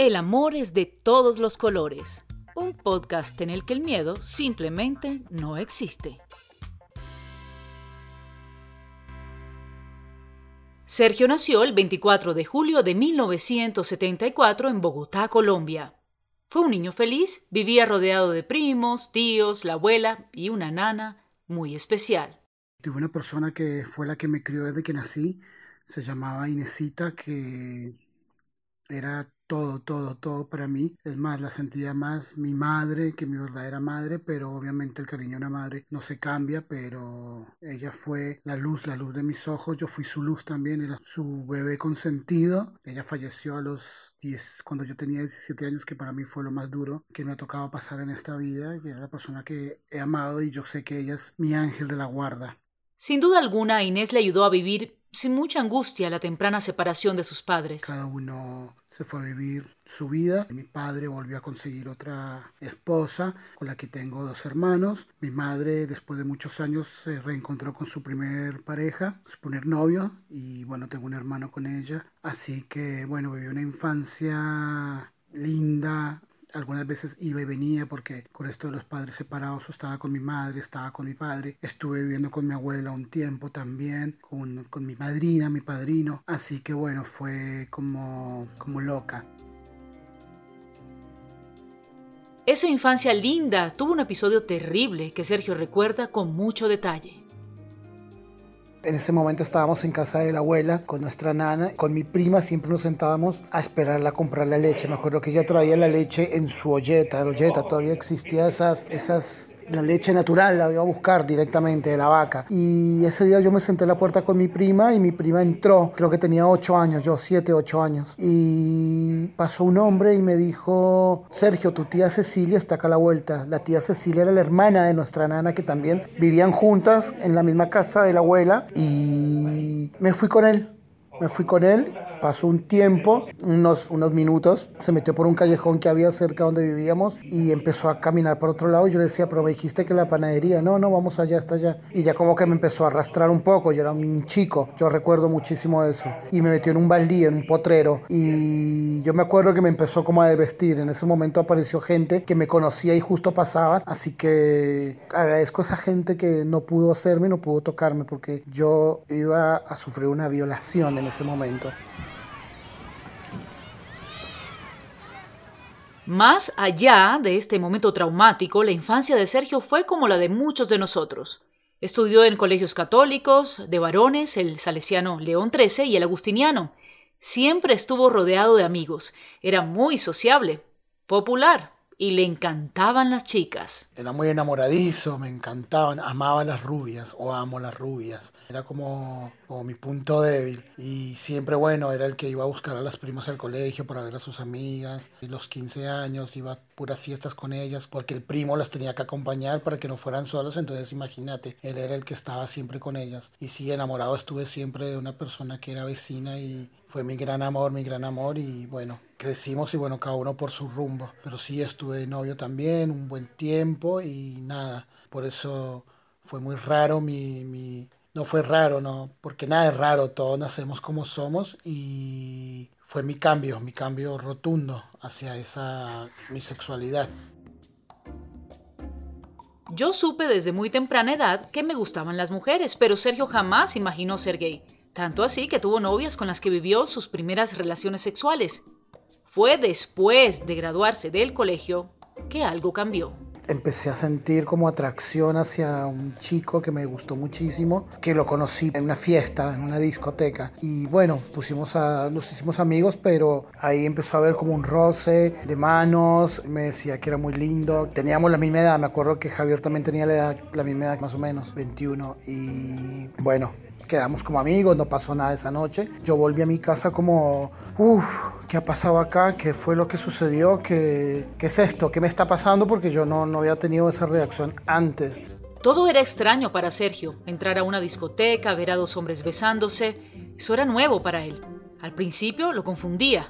El amor es de todos los colores. Un podcast en el que el miedo simplemente no existe. Sergio nació el 24 de julio de 1974 en Bogotá, Colombia. Fue un niño feliz, vivía rodeado de primos, tíos, la abuela y una nana muy especial. Tuve una persona que fue la que me crió desde que nací, se llamaba Inesita, que era todo, todo, todo para mí. Es más, la sentía más mi madre que mi verdadera madre, pero obviamente el cariño de una madre no se cambia, pero ella fue la luz, la luz de mis ojos, yo fui su luz también, era su bebé consentido. Ella falleció a los 10, cuando yo tenía 17 años, que para mí fue lo más duro que me ha tocado pasar en esta vida, y era la persona que he amado y yo sé que ella es mi ángel de la guarda. Sin duda alguna, Inés le ayudó a vivir sin mucha angustia la temprana separación de sus padres. Cada uno se fue a vivir su vida. Mi padre volvió a conseguir otra esposa con la que tengo dos hermanos. Mi madre después de muchos años se reencontró con su primer pareja, su primer novio y bueno, tengo un hermano con ella. Así que bueno, viví una infancia linda, algunas veces iba y venía porque con esto de los padres separados estaba con mi madre, estaba con mi padre, estuve viviendo con mi abuela un tiempo también, con, con mi madrina, mi padrino, así que bueno, fue como, como loca. Esa infancia linda tuvo un episodio terrible que Sergio recuerda con mucho detalle. En ese momento estábamos en casa de la abuela con nuestra nana. Con mi prima siempre nos sentábamos a esperarla a comprar la leche. Me acuerdo que ella traía la leche en su olleta. La olleta todavía existía esas, esas la leche natural la iba a buscar directamente de la vaca. Y ese día yo me senté en la puerta con mi prima y mi prima entró, creo que tenía 8 años, yo 7, 8 años. Y pasó un hombre y me dijo, Sergio, tu tía Cecilia está acá a la vuelta. La tía Cecilia era la hermana de nuestra nana que también vivían juntas en la misma casa de la abuela. Y me fui con él. Me fui con él Pasó un tiempo, unos, unos minutos, se metió por un callejón que había cerca donde vivíamos y empezó a caminar por otro lado. Yo le decía, pero me dijiste que la panadería, no, no, vamos allá, hasta allá. Y ya como que me empezó a arrastrar un poco, yo era un chico, yo recuerdo muchísimo eso. Y me metió en un baldío, en un potrero. Y yo me acuerdo que me empezó como a desvestir. En ese momento apareció gente que me conocía y justo pasaba. Así que agradezco a esa gente que no pudo hacerme, no pudo tocarme, porque yo iba a sufrir una violación en ese momento. Más allá de este momento traumático, la infancia de Sergio fue como la de muchos de nosotros. Estudió en colegios católicos, de varones, el salesiano León XIII y el agustiniano. Siempre estuvo rodeado de amigos. Era muy sociable, popular, y le encantaban las chicas. Era muy enamoradizo, me encantaban, amaba las rubias o amo las rubias. Era como, como mi punto débil. Y siempre, bueno, era el que iba a buscar a las primas al colegio para ver a sus amigas. Y los 15 años iba puras fiestas con ellas porque el primo las tenía que acompañar para que no fueran solas. Entonces, imagínate, él era el que estaba siempre con ellas. Y sí, enamorado estuve siempre de una persona que era vecina y fue mi gran amor, mi gran amor. Y bueno, crecimos y bueno, cada uno por su rumbo. Pero sí estuve novio también un buen tiempo y nada, por eso fue muy raro mi, mi... No fue raro, no, porque nada es raro, todos nacemos como somos y fue mi cambio, mi cambio rotundo hacia esa mi sexualidad. Yo supe desde muy temprana edad que me gustaban las mujeres, pero Sergio jamás imaginó ser gay. Tanto así que tuvo novias con las que vivió sus primeras relaciones sexuales. Fue después de graduarse del colegio que algo cambió. Empecé a sentir como atracción hacia un chico que me gustó muchísimo, que lo conocí en una fiesta, en una discoteca. Y bueno, pusimos a, nos hicimos amigos, pero ahí empezó a haber como un roce de manos. Me decía que era muy lindo. Teníamos la misma edad, me acuerdo que Javier también tenía la, edad, la misma edad, más o menos, 21. Y bueno, quedamos como amigos, no pasó nada esa noche. Yo volví a mi casa como, uff, ¿qué ha pasado acá? ¿Qué fue lo que sucedió? ¿Qué, qué es esto? ¿Qué me está pasando? Porque yo no, no había tenido esa reacción antes. Todo era extraño para Sergio. Entrar a una discoteca, ver a dos hombres besándose, eso era nuevo para él. Al principio lo confundía.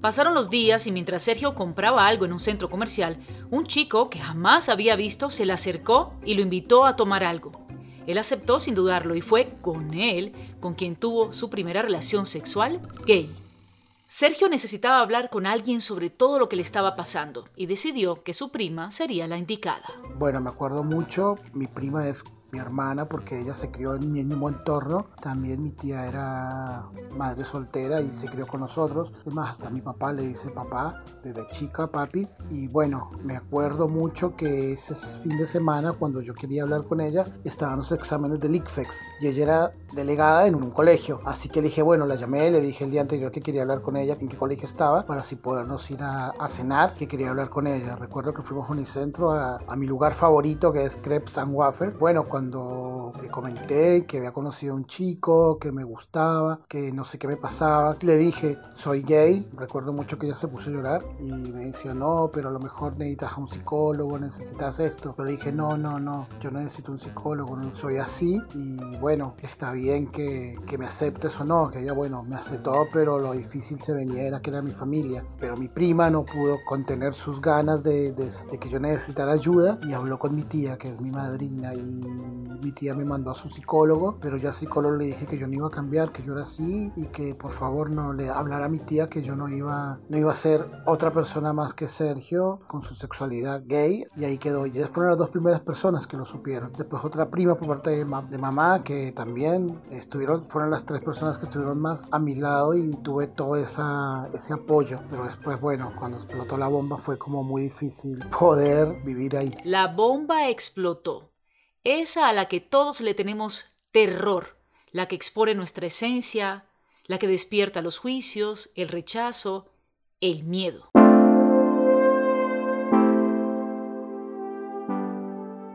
Pasaron los días y mientras Sergio compraba algo en un centro comercial, un chico que jamás había visto se le acercó y lo invitó a tomar algo. Él aceptó sin dudarlo y fue con él con quien tuvo su primera relación sexual gay. Sergio necesitaba hablar con alguien sobre todo lo que le estaba pasando y decidió que su prima sería la indicada. Bueno, me acuerdo mucho, mi prima es mi hermana porque ella se crió en mi mismo entorno. También mi tía era madre soltera y se crió con nosotros. Es más, hasta mi papá le dice papá desde chica, papi. Y bueno, me acuerdo mucho que ese fin de semana cuando yo quería hablar con ella estaban los exámenes del ICFEX y ella era delegada en un colegio. Así que le dije, bueno, la llamé, le dije el día anterior que quería hablar con ella, en qué colegio estaba, para así podernos ir a, cenar, que quería hablar con ella. Recuerdo que fuimos a Unicentro a, a mi lugar favorito que es Crepes and Waffle. Bueno, cuando cuando le comenté que había conocido a un chico, que me gustaba, que no sé qué me pasaba, le dije, soy gay. Recuerdo mucho que ella se puso a llorar y me decía, no, pero a lo mejor necesitas a un psicólogo, necesitas esto. Pero dije, no, no, no, yo no necesito un psicólogo, no soy así. Y bueno, está bien que, que me aceptes o no, que ella, bueno, me aceptó, pero lo difícil se venía era que era mi familia. Pero mi prima no pudo contener sus ganas de, de, de que yo necesitara ayuda y habló con mi tía, que es mi madrina, y mi tía me mandó a su psicólogo, pero ya al psicólogo le dije que yo no iba a cambiar, que yo era así y que por favor no le hablara a mi tía que yo no iba, no iba a ser otra persona más que Sergio con su sexualidad gay y ahí quedó. Y fueron las dos primeras personas que lo supieron. Después otra prima por parte de, de mamá que también estuvieron, fueron las tres personas que estuvieron más a mi lado y tuve todo esa, ese apoyo. Pero después, bueno, cuando explotó la bomba fue como muy difícil poder vivir ahí. La bomba explotó esa a la que todos le tenemos terror, la que expone nuestra esencia, la que despierta los juicios, el rechazo, el miedo.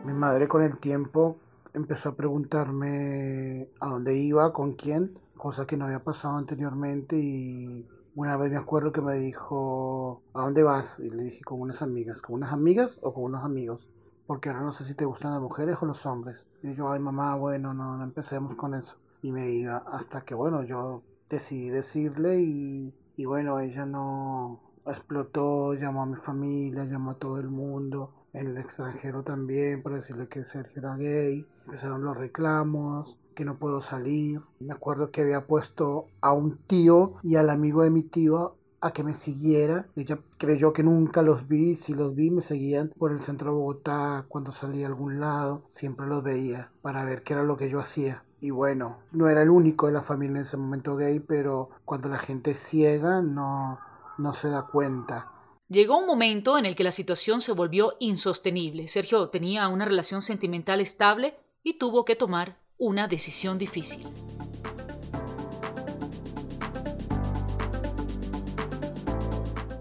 Mi madre con el tiempo empezó a preguntarme a dónde iba, con quién, cosa que no había pasado anteriormente y una vez me acuerdo que me dijo, ¿a dónde vas? Y le dije, con unas amigas, ¿con unas amigas o con unos amigos? Porque ahora no sé si te gustan las mujeres o los hombres. Y yo, ay mamá, bueno, no, no empecemos con eso. Y me iba hasta que, bueno, yo decidí decirle y, y bueno, ella no explotó, llamó a mi familia, llamó a todo el mundo, en el extranjero también, para decirle que Sergio era gay. Empezaron los reclamos, que no puedo salir. Me acuerdo que había puesto a un tío y al amigo de mi tío a que me siguiera. Ella creyó que nunca los vi, si los vi me seguían por el centro de Bogotá, cuando salía a algún lado, siempre los veía para ver qué era lo que yo hacía. Y bueno, no era el único de la familia en ese momento gay, pero cuando la gente es ciega no, no se da cuenta. Llegó un momento en el que la situación se volvió insostenible. Sergio tenía una relación sentimental estable y tuvo que tomar una decisión difícil.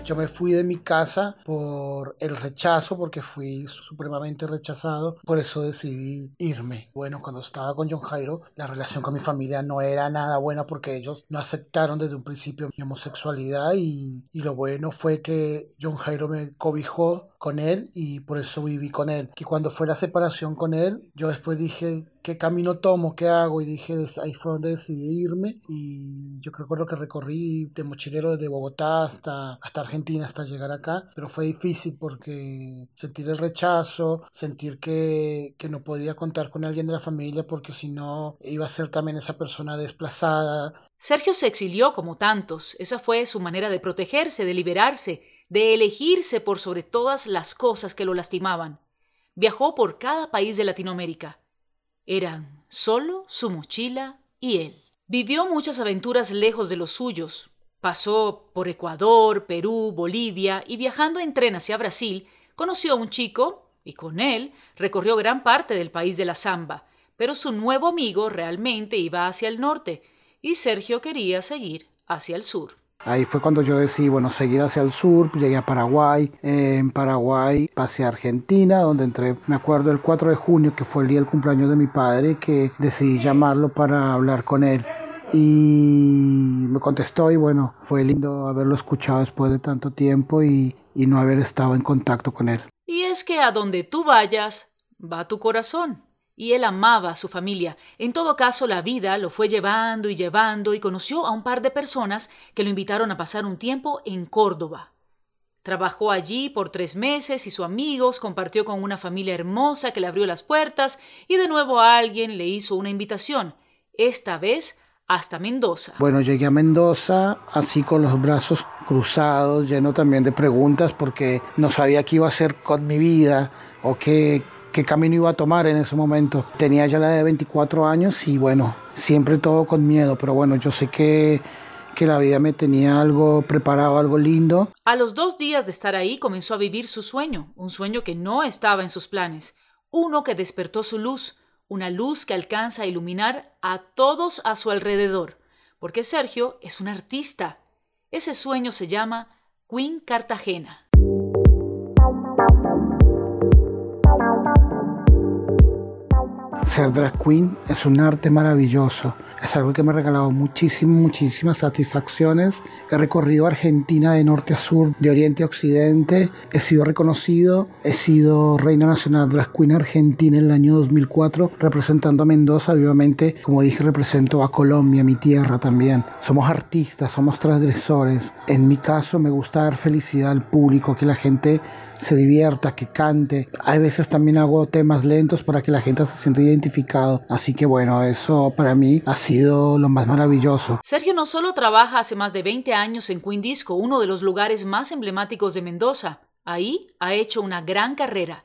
Yo me fui de mi casa por el rechazo, porque fui supremamente rechazado. Por eso decidí irme. Bueno, cuando estaba con John Jairo, la relación con mi familia no era nada buena porque ellos no aceptaron desde un principio mi homosexualidad y, y lo bueno fue que John Jairo me cobijó con él y por eso viví con él. Que cuando fue la separación con él, yo después dije, ¿qué camino tomo? ¿Qué hago? Y dije, ahí fue donde decidí irme y yo recuerdo que recorrí de mochilero desde Bogotá hasta, hasta Argentina, hasta llegar acá, pero fue difícil porque sentir el rechazo, sentir que, que no podía contar con alguien de la familia porque si no iba a ser también esa persona desplazada. Sergio se exilió como tantos, esa fue su manera de protegerse, de liberarse, de elegirse por sobre todas las cosas que lo lastimaban. Viajó por cada país de Latinoamérica. Eran solo su mochila y él. Vivió muchas aventuras lejos de los suyos. Pasó por Ecuador, Perú, Bolivia y viajando en tren hacia Brasil, conoció a un chico y con él recorrió gran parte del país de la Zamba. Pero su nuevo amigo realmente iba hacia el norte y Sergio quería seguir hacia el sur. Ahí fue cuando yo decidí, bueno, seguir hacia el sur, llegué a Paraguay, en Paraguay pasé a Argentina, donde entré, me acuerdo, el 4 de junio, que fue el día del cumpleaños de mi padre, que decidí llamarlo para hablar con él. Y me contestó y bueno, fue lindo haberlo escuchado después de tanto tiempo y, y no haber estado en contacto con él. Y es que a donde tú vayas, va tu corazón y él amaba a su familia. En todo caso, la vida lo fue llevando y llevando y conoció a un par de personas que lo invitaron a pasar un tiempo en Córdoba. Trabajó allí por tres meses y sus amigos compartió con una familia hermosa que le abrió las puertas y de nuevo alguien le hizo una invitación, esta vez hasta Mendoza. Bueno, llegué a Mendoza así con los brazos cruzados, lleno también de preguntas porque no sabía qué iba a hacer con mi vida o qué, qué camino iba a tomar en ese momento. Tenía ya la de 24 años y bueno, siempre todo con miedo, pero bueno, yo sé que que la vida me tenía algo preparado, algo lindo. A los dos días de estar ahí comenzó a vivir su sueño, un sueño que no estaba en sus planes, uno que despertó su luz, una luz que alcanza a iluminar a todos a su alrededor, porque Sergio es un artista. Ese sueño se llama Queen Cartagena. Ser drag queen es un arte maravilloso. Es algo que me ha regalado muchísimas, muchísimas satisfacciones. He recorrido Argentina de norte a sur, de oriente a occidente. He sido reconocido. He sido Reina Nacional Drag Queen Argentina en el año 2004, representando a Mendoza. Obviamente, como dije, represento a Colombia, mi tierra también. Somos artistas, somos transgresores. En mi caso, me gusta dar felicidad al público, que la gente se divierta, que cante. Hay veces también hago temas lentos para que la gente se sienta identificado. Así que bueno, eso para mí ha sido lo más maravilloso. Sergio no solo trabaja hace más de 20 años en Queen Disco, uno de los lugares más emblemáticos de Mendoza. Ahí ha hecho una gran carrera.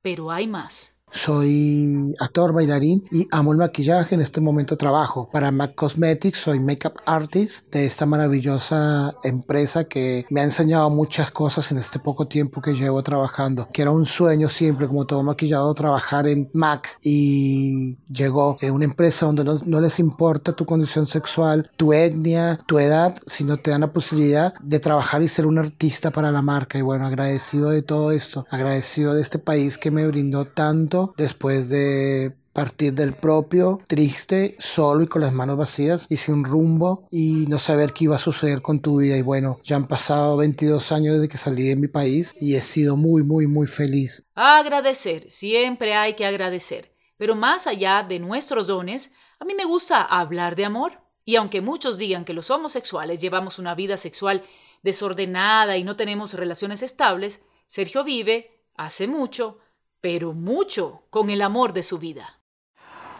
Pero hay más. Soy actor, bailarín y amo el maquillaje. En este momento trabajo para MAC Cosmetics. Soy makeup artist de esta maravillosa empresa que me ha enseñado muchas cosas en este poco tiempo que llevo trabajando. Que era un sueño siempre, como todo maquillado, trabajar en MAC. Y llegó en una empresa donde no, no les importa tu condición sexual, tu etnia, tu edad, sino te dan la posibilidad de trabajar y ser un artista para la marca. Y bueno, agradecido de todo esto. Agradecido de este país que me brindó tanto después de partir del propio, triste, solo y con las manos vacías y sin rumbo y no saber qué iba a suceder con tu vida. Y bueno, ya han pasado 22 años desde que salí de mi país y he sido muy, muy, muy feliz. Agradecer, siempre hay que agradecer. Pero más allá de nuestros dones, a mí me gusta hablar de amor. Y aunque muchos digan que los homosexuales llevamos una vida sexual desordenada y no tenemos relaciones estables, Sergio vive, hace mucho, pero mucho con el amor de su vida.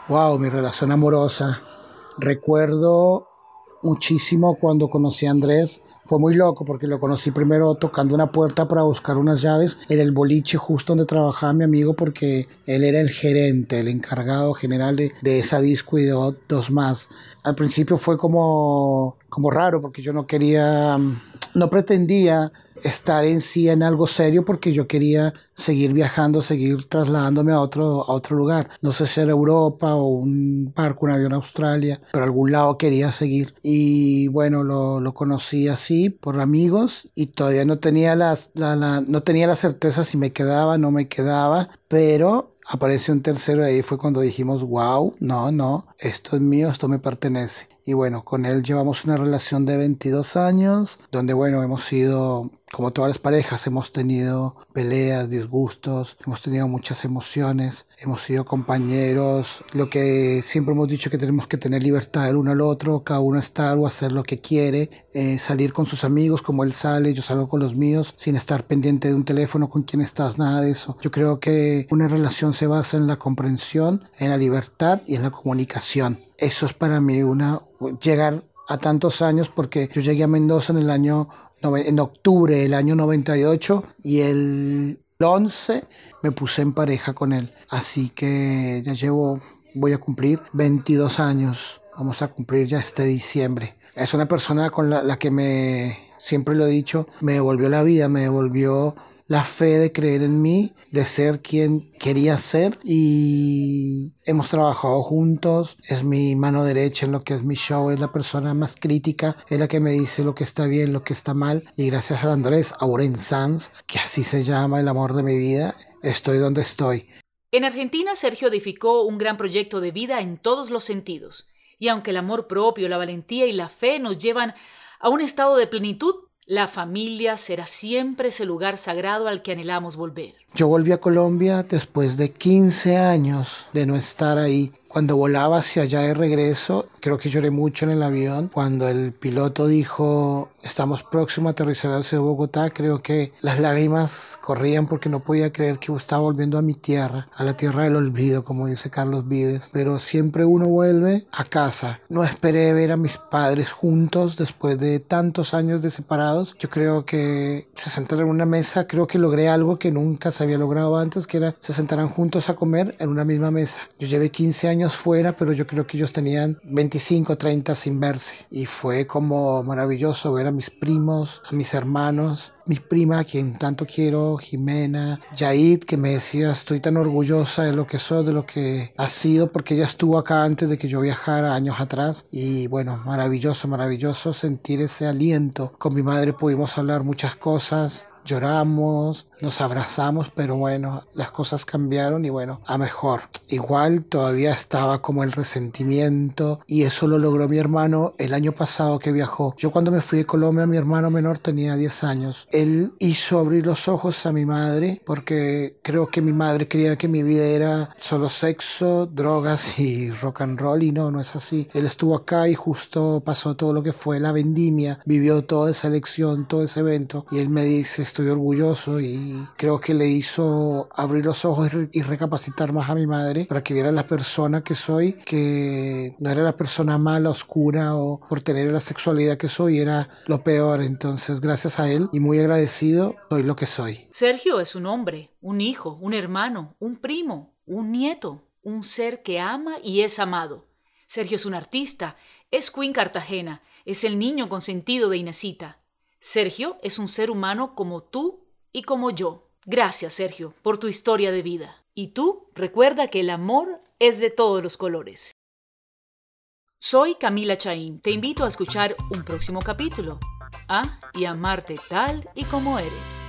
Wow, mi relación amorosa. Recuerdo muchísimo cuando conocí a Andrés. Fue muy loco porque lo conocí primero tocando una puerta para buscar unas llaves en el boliche justo donde trabajaba mi amigo porque él era el gerente, el encargado general de, esa disco y de dos más. Al principio fue como, como raro porque yo no quería, no pretendía estar en sí en algo serio porque yo quería seguir viajando, seguir trasladándome a otro, a otro lugar. No sé si era Europa o un barco, un avión a Australia, pero algún lado quería seguir. Y bueno, lo, lo conocí así por amigos y todavía no tenía, las, la, no tenía la certeza si me quedaba, no me quedaba, pero apareció un tercero y ahí fue cuando dijimos, wow, no, no, esto es mío, esto me pertenece. Y bueno, con él llevamos una relación de 22 años, donde bueno, hemos sido, como todas las parejas, hemos tenido peleas, disgustos, hemos tenido muchas emociones, hemos sido compañeros, lo que siempre hemos dicho que tenemos que tener libertad el uno al otro, cada uno estar o hacer lo que quiere, eh, salir con sus amigos como él sale, yo salgo con los míos, sin estar pendiente de un teléfono con quién estás, nada de eso. Yo creo que una relación se basa en la comprensión, en la libertad y en la comunicación eso es para mí una llegar a tantos años porque yo llegué a Mendoza en el año en octubre del año 98 y el 11 me puse en pareja con él. Así que ya llevo voy a cumplir 22 años. Vamos a cumplir ya este diciembre. Es una persona con la, la que me siempre lo he dicho, me devolvió la vida, me devolvió la fe de creer en mí, de ser quien quería ser y hemos trabajado juntos, es mi mano derecha en lo que es mi show, es la persona más crítica, es la que me dice lo que está bien, lo que está mal y gracias a Andrés Auren Sanz, que así se llama el amor de mi vida, estoy donde estoy. En Argentina, Sergio edificó un gran proyecto de vida en todos los sentidos. Y aunque el amor propio, la valentía y la fe nos llevan a un estado de plenitud, la familia será siempre ese lugar sagrado al que anhelamos volver. Yo volví a Colombia después de 15 años de no estar ahí. Cuando volaba hacia allá de regreso, creo que lloré mucho en el avión. Cuando el piloto dijo, estamos próximos a aterrizar a de Bogotá, creo que las lágrimas corrían porque no podía creer que estaba volviendo a mi tierra, a la tierra del olvido, como dice Carlos Vives. Pero siempre uno vuelve a casa. No esperé ver a mis padres juntos después de tantos años de separados. Yo creo que se sentaron en una mesa, creo que logré algo que nunca se había logrado antes, que era se sentaran juntos a comer en una misma mesa. Yo llevé 15 años fuera, pero yo creo que ellos tenían 25, 30 sin verse. Y fue como maravilloso ver a mis primos, a mis hermanos, mi prima, a quien tanto quiero, Jimena, Yaid, que me decía, estoy tan orgullosa de lo que soy, de lo que ha sido, porque ella estuvo acá antes de que yo viajara años atrás. Y bueno, maravilloso, maravilloso sentir ese aliento. Con mi madre pudimos hablar muchas cosas, lloramos, nos abrazamos, pero bueno, las cosas cambiaron y bueno, a mejor. Igual todavía estaba como el resentimiento y eso lo logró mi hermano el año pasado que viajó. Yo cuando me fui de Colombia, mi hermano menor tenía 10 años. Él hizo abrir los ojos a mi madre porque creo que mi madre creía que mi vida era solo sexo, drogas y rock and roll y no, no es así. Él estuvo acá y justo pasó todo lo que fue la vendimia, vivió toda esa elección, todo ese evento y él me dice estoy orgulloso creo que le hizo abrir los ojos y recapacitar más a mi madre para que viera la persona que soy, que no era la persona mala, oscura o por tener la sexualidad que soy, era lo peor. Entonces, gracias a él y muy agradecido, soy lo que soy. Sergio es un hombre, un hijo, un hermano, un primo, un nieto, un ser que ama y es amado. Sergio es un artista, es Queen Cartagena, es el niño consentido de Inesita. Sergio es un ser humano como tú y como yo. Gracias, Sergio, por tu historia de vida. Y tú, recuerda que el amor es de todos los colores. Soy Camila Chaín. Te invito a escuchar un próximo capítulo. A y amarte tal y como eres.